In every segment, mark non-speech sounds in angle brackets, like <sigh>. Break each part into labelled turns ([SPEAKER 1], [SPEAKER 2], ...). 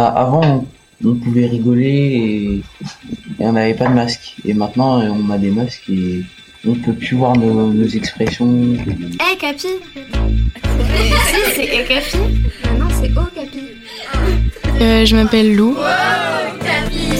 [SPEAKER 1] Avant, on pouvait rigoler et, on n'avait pas de masque. Et maintenant, on a des masques et on peut plus voir nos, expressions.
[SPEAKER 2] Eh, Capi Si, c'est Eh, Capi Non, c'est Oh, Capi.
[SPEAKER 3] Euh, je m'appelle Lou.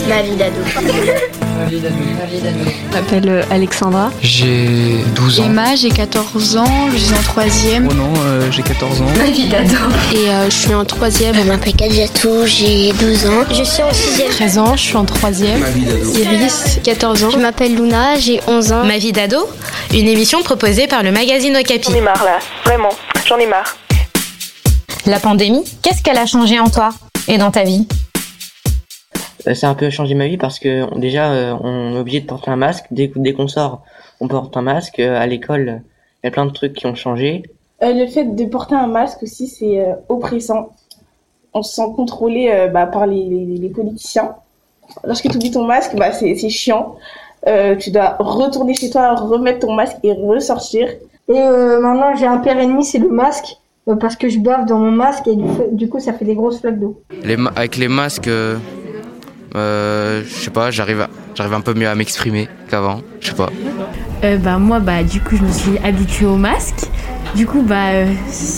[SPEAKER 2] Ma vie d'ado.
[SPEAKER 3] Je m'appelle euh, Alexandra.
[SPEAKER 4] J'ai 12 ans.
[SPEAKER 3] Emma, j'ai 14 ans, je suis en troisième.
[SPEAKER 4] Oh non, euh, j'ai 14 ans.
[SPEAKER 2] Ma vie d'ado.
[SPEAKER 3] Et euh, je suis en troisième.
[SPEAKER 5] Je m'appelle Kadjatou, j'ai 12 ans. Je suis en sixième.
[SPEAKER 3] 13 ans, je suis en troisième.
[SPEAKER 4] Ma vie d'ado.
[SPEAKER 3] Iris, 14 ans.
[SPEAKER 5] Je m'appelle Luna, j'ai 11 ans.
[SPEAKER 6] Ma vie d'ado, une émission proposée par le magazine Okapi.
[SPEAKER 7] J'en ai marre là, vraiment, j'en ai marre.
[SPEAKER 6] La pandémie, qu'est-ce qu'elle a changé en toi et dans ta vie?
[SPEAKER 1] Ça a un peu changé ma vie parce que déjà euh, on est obligé de porter un masque. Dès, dès qu'on sort on porte un masque. Euh, à l'école il y a plein de trucs qui ont changé.
[SPEAKER 8] Le fait de porter un masque aussi c'est oppressant. On se sent contrôlé bah, par les, les, politiciens. Lorsque tu oublies ton masque bah, c'est chiant. Tu dois retourner chez toi remettre ton masque et ressortir.
[SPEAKER 9] Et maintenant j'ai un père ennemi c'est le masque. Parce que je bave dans mon masque et du, coup ça fait des grosses flaques d'eau.
[SPEAKER 4] avec les masques, euh, je sais pas, j'arrive, j'arrive un peu mieux à m'exprimer qu'avant, je sais pas.
[SPEAKER 10] Euh, bah moi bah du coup je me suis habituée au masque. Du coup bah euh,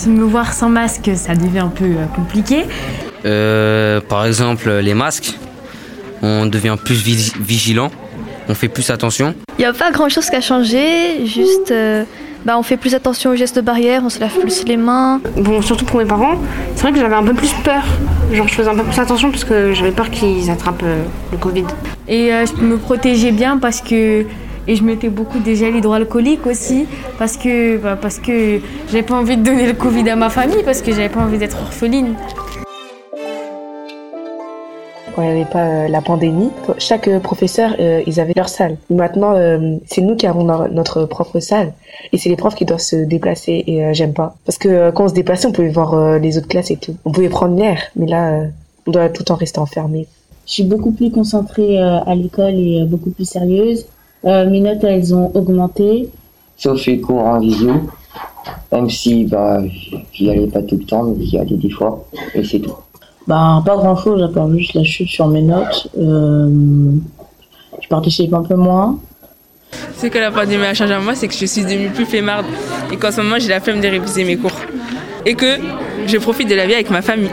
[SPEAKER 10] me voir sans masque ça devient un peu euh, compliqué.
[SPEAKER 11] par exemple les masques, on devient plus vigilant, on fait plus attention.
[SPEAKER 12] Il n'y a pas grand chose qui a changé, juste bah, on fait plus attention aux gestes barrières, on se lave plus les mains.
[SPEAKER 13] Bon, surtout pour mes parents, c'est vrai que j'avais un peu plus peur. Je faisais un peu plus attention parce que j'avais peur qu'ils attrapent euh, le Covid.
[SPEAKER 10] Et euh, je me protégeais bien parce que. Et je mettais beaucoup de gel hydroalcoolique aussi parce que, bah, parce que j'avais pas envie de donner le Covid à ma famille parce que j'avais pas envie d'être orpheline
[SPEAKER 14] quand il n'y avait pas euh, la pandémie, chaque euh, professeur, euh, ils avaient leur salle. Maintenant, c'est nous qui avons notre propre salle. Et c'est les profs qui doivent se déplacer. Et j'aime pas. Parce que quand on se déplaçait, on pouvait voir les autres classes et tout. On pouvait prendre l'air. Mais là, on doit tout le temps rester enfermé.
[SPEAKER 15] Je suis beaucoup plus concentrée à l'école et beaucoup plus sérieuse. mes notes, elles ont augmenté.
[SPEAKER 1] Sauf les cours en visio. Même si bah, j'y allais pas tout le temps, mais j'y allais des fois. Et c'est tout.
[SPEAKER 15] Bah, pas grand chose, à part juste la chute sur mes notes. Euh, je participe un peu moins.
[SPEAKER 16] Ce que la pandémie a changé à moi, c'est que je suis devenue plus flemmarde et qu'en ce moment, j'ai la flemme de réviser mes cours. Et que je profite de la vie avec ma famille.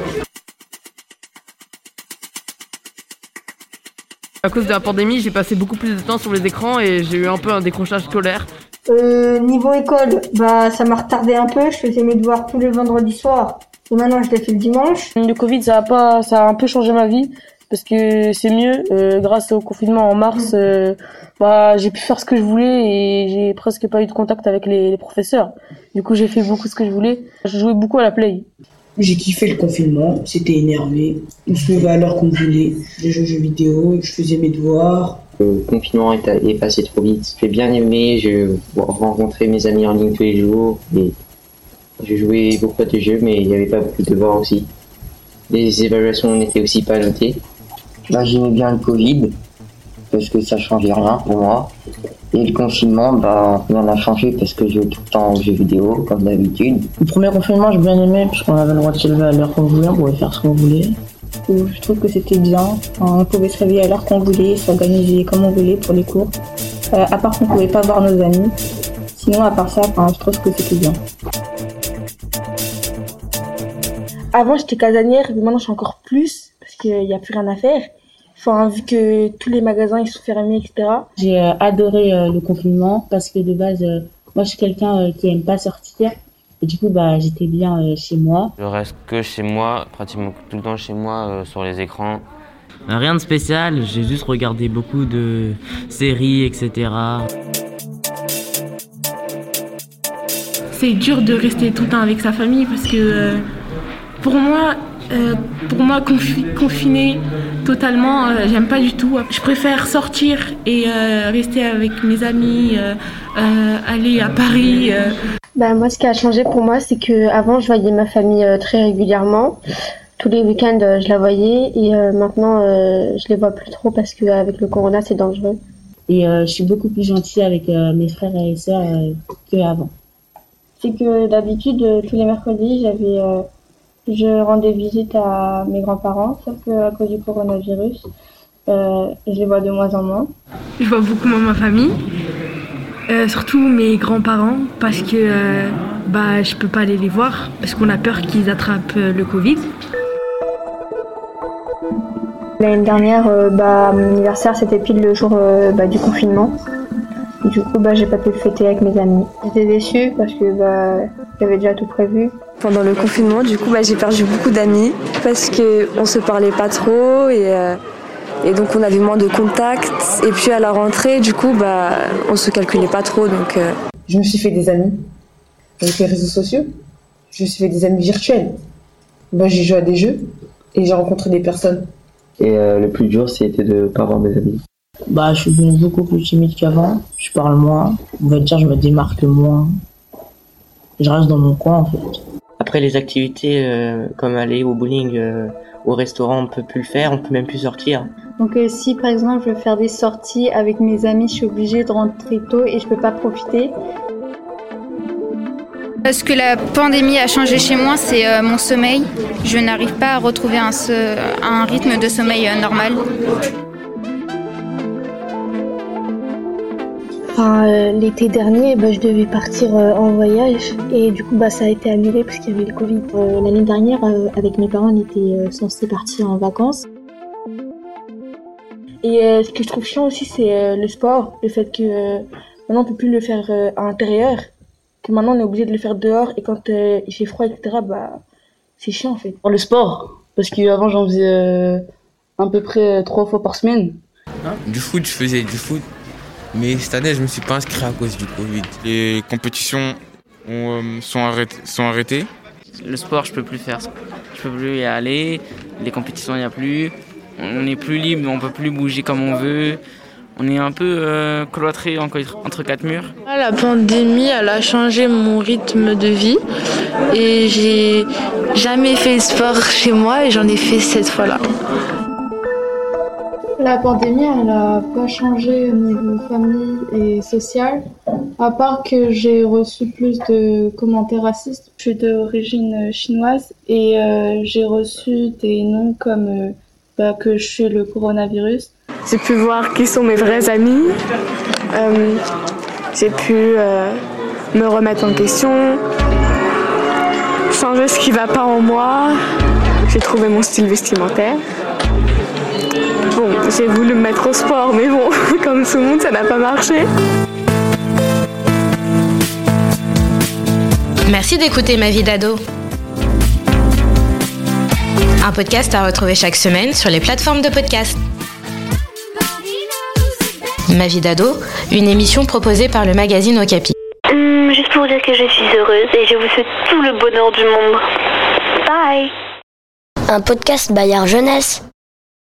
[SPEAKER 17] À cause de la pandémie, j'ai passé beaucoup plus de temps sur les écrans et j'ai eu un peu un décrochage scolaire.
[SPEAKER 9] Euh, niveau école, bah ça m'a retardé un peu. Je faisais mes devoirs tous les vendredis soirs. Et maintenant, je l'ai fait le dimanche.
[SPEAKER 18] Le Covid, ça a pas, ça a un peu changé ma vie parce que c'est mieux. Euh, grâce au confinement en mars, euh, bah, j'ai pu faire ce que je voulais et j'ai presque pas eu de contact avec les, professeurs. Du coup, j'ai fait beaucoup ce que je voulais. Je jouais beaucoup à la play.
[SPEAKER 19] J'ai kiffé le confinement, c'était énervé. On se levait à l'heure qu'on voulait. J'ai joué aux jeux vidéo, je faisais mes devoirs.
[SPEAKER 1] Le confinement est, passé trop vite. J'ai bien aimé, je rencontrais mes amis en ligne tous les jours. Et je jouais beaucoup à des jeux, mais il n'y avait pas beaucoup de devoirs aussi. Les évaluations n'étaient aussi pas notées. Bah, j'aimais bien le Covid, parce que ça changeait rien pour moi. Et le confinement, bah, rien n'a changé parce que je joue tout le temps aux jeux vidéo, comme d'habitude.
[SPEAKER 15] Le premier confinement, j'ai bien aimé, parce qu'on avait le droit de se lever à l'heure qu'on voulait, on pouvait faire ce qu'on voulait. Je trouve que c'était bien. On pouvait se réveiller à l'heure qu'on voulait, s'organiser comme on voulait pour les cours. Euh, à part qu'on pouvait pas voir nos amis. Sinon, à part ça, je trouve que c'était bien.
[SPEAKER 9] Avant, j'étais casanière, mais maintenant, je suis encore plus parce qu'il n'y a plus rien à faire. Enfin, vu que tous les magasins ils sont fermés, etc.
[SPEAKER 15] J'ai euh, adoré euh, le confinement parce que de base, euh, moi, je suis quelqu'un qui aime pas sortir. Et du coup, bah, j'étais bien chez moi.
[SPEAKER 11] Je reste que chez moi, pratiquement tout le temps chez moi, sur les écrans.
[SPEAKER 20] Rien de spécial, j'ai juste regardé beaucoup de séries, etc.
[SPEAKER 10] C'est dur de rester tout le temps avec sa famille parce que pour moi, euh, pour moi confiné totalement, euh, j'aime pas du tout. Je préfère sortir et euh, rester avec mes amis, aller à Paris.
[SPEAKER 7] Bah, moi, ce qui a changé pour moi, c'est que avant, je voyais ma famille très régulièrement. Tous les week-ends, je la voyais et maintenant, je les vois plus trop parce qu'avec le corona, c'est dangereux.
[SPEAKER 15] Et je suis beaucoup plus gentille avec mes frères et sœurs qu'avant.
[SPEAKER 7] C'est que d'habitude, tous les mercredis, j'avais Je rendais visite à mes grands-parents, sauf qu'à cause du coronavirus, euh, je les vois de moins en moins.
[SPEAKER 21] Je vois beaucoup moins ma famille, euh, surtout mes grands-parents, parce que euh, bah, je peux pas aller les voir, parce qu'on a peur qu'ils attrapent le Covid.
[SPEAKER 7] L'année dernière, euh, bah, mon anniversaire, c'était pile le jour euh, bah, du confinement. Du coup, bah, j'ai pas pu le fêter avec mes amis. J'étais déçue parce que bah, j'avais déjà tout prévu.
[SPEAKER 3] Pendant le confinement, du coup, bah, j'ai perdu beaucoup d'amis parce qu'on se parlait pas trop et, euh, et donc on avait moins de contacts. Et puis à la rentrée, du coup, bah, on se calculait pas trop. Donc, euh,
[SPEAKER 22] Je me suis fait des amis avec les réseaux sociaux. Je me suis fait des amis virtuels. Bah, j'ai joué à des jeux et j'ai rencontré des personnes.
[SPEAKER 4] Et euh, le plus dur, c'était de pas voir mes amis.
[SPEAKER 18] Bah, je suis devenu beaucoup plus timide qu'avant. Je parle moins. On va dire, je me démarque moins. Je reste dans mon coin, en fait.
[SPEAKER 23] Après les activités euh, comme aller au bowling, euh, au restaurant, on peut plus le faire, on peut même plus sortir.
[SPEAKER 24] Donc euh, si par exemple je veux faire des sorties avec mes amis, je suis obligée de rentrer tôt et je peux pas profiter.
[SPEAKER 25] Ce que la pandémie a changé chez moi, c'est euh, mon sommeil. Je n'arrive pas à retrouver un, rythme de sommeil euh, normal.
[SPEAKER 9] Enfin, euh, l'été dernier, bah, je devais partir euh, en voyage et du coup, bah, ça a été annulé parce qu'il y avait le Covid. Euh, L'année dernière, euh, avec mes parents, on était euh, censés partir en vacances. Et euh, ce que je trouve chiant aussi, c'est euh, le sport. Le fait que euh, maintenant, on peut plus le faire euh, à l'intérieur. Que maintenant, on est obligé de le faire dehors et quand euh, il fait froid, etc., bah, c'est chiant en fait.
[SPEAKER 26] Le sport, parce qu'avant j'en faisais euh, à peu près euh, trois fois par semaine.
[SPEAKER 27] Du foot, je faisais du foot. Mais cette année, je me suis pas inscrit à cause du Covid.
[SPEAKER 28] Les compétitions ont, euh, sont, arrêtées, sont arrêtées.
[SPEAKER 20] Le sport, je peux plus faire. Je peux plus y aller. Les compétitions, il n'y a plus. On est plus libre, on peut plus bouger comme on veut. On est un peu euh, cloîtré entre, entre quatre murs.
[SPEAKER 12] Ah, La pandémie, elle a changé mon rythme de vie et j'ai jamais fait sport chez moi et j'en ai fait cette fois-là.
[SPEAKER 8] La pandémie, elle a pas changé au niveau famille et social, à part que j'ai reçu plus de commentaires racistes. Je suis d'origine chinoise et euh, j'ai reçu des noms comme euh, bah, que je suis le coronavirus.
[SPEAKER 12] J'ai pu voir qui sont mes vrais amis. Euh, j'ai pu euh, me remettre en question, changer ce qui va pas en moi. J'ai trouvé mon style vestimentaire. J'ai voulu me mettre au sport, mais bon, <laughs> comme tout le monde, ça n'a pas marché.
[SPEAKER 6] Merci d'écouter Ma vie d'ado. Un podcast à retrouver chaque semaine sur les plateformes de podcast. Ma vie d'ado, une émission proposée par le magazine Okapi.
[SPEAKER 13] Hum, juste pour dire que je suis heureuse et je vous souhaite tout le bonheur du monde. Bye Un podcast Bayard Jeunesse.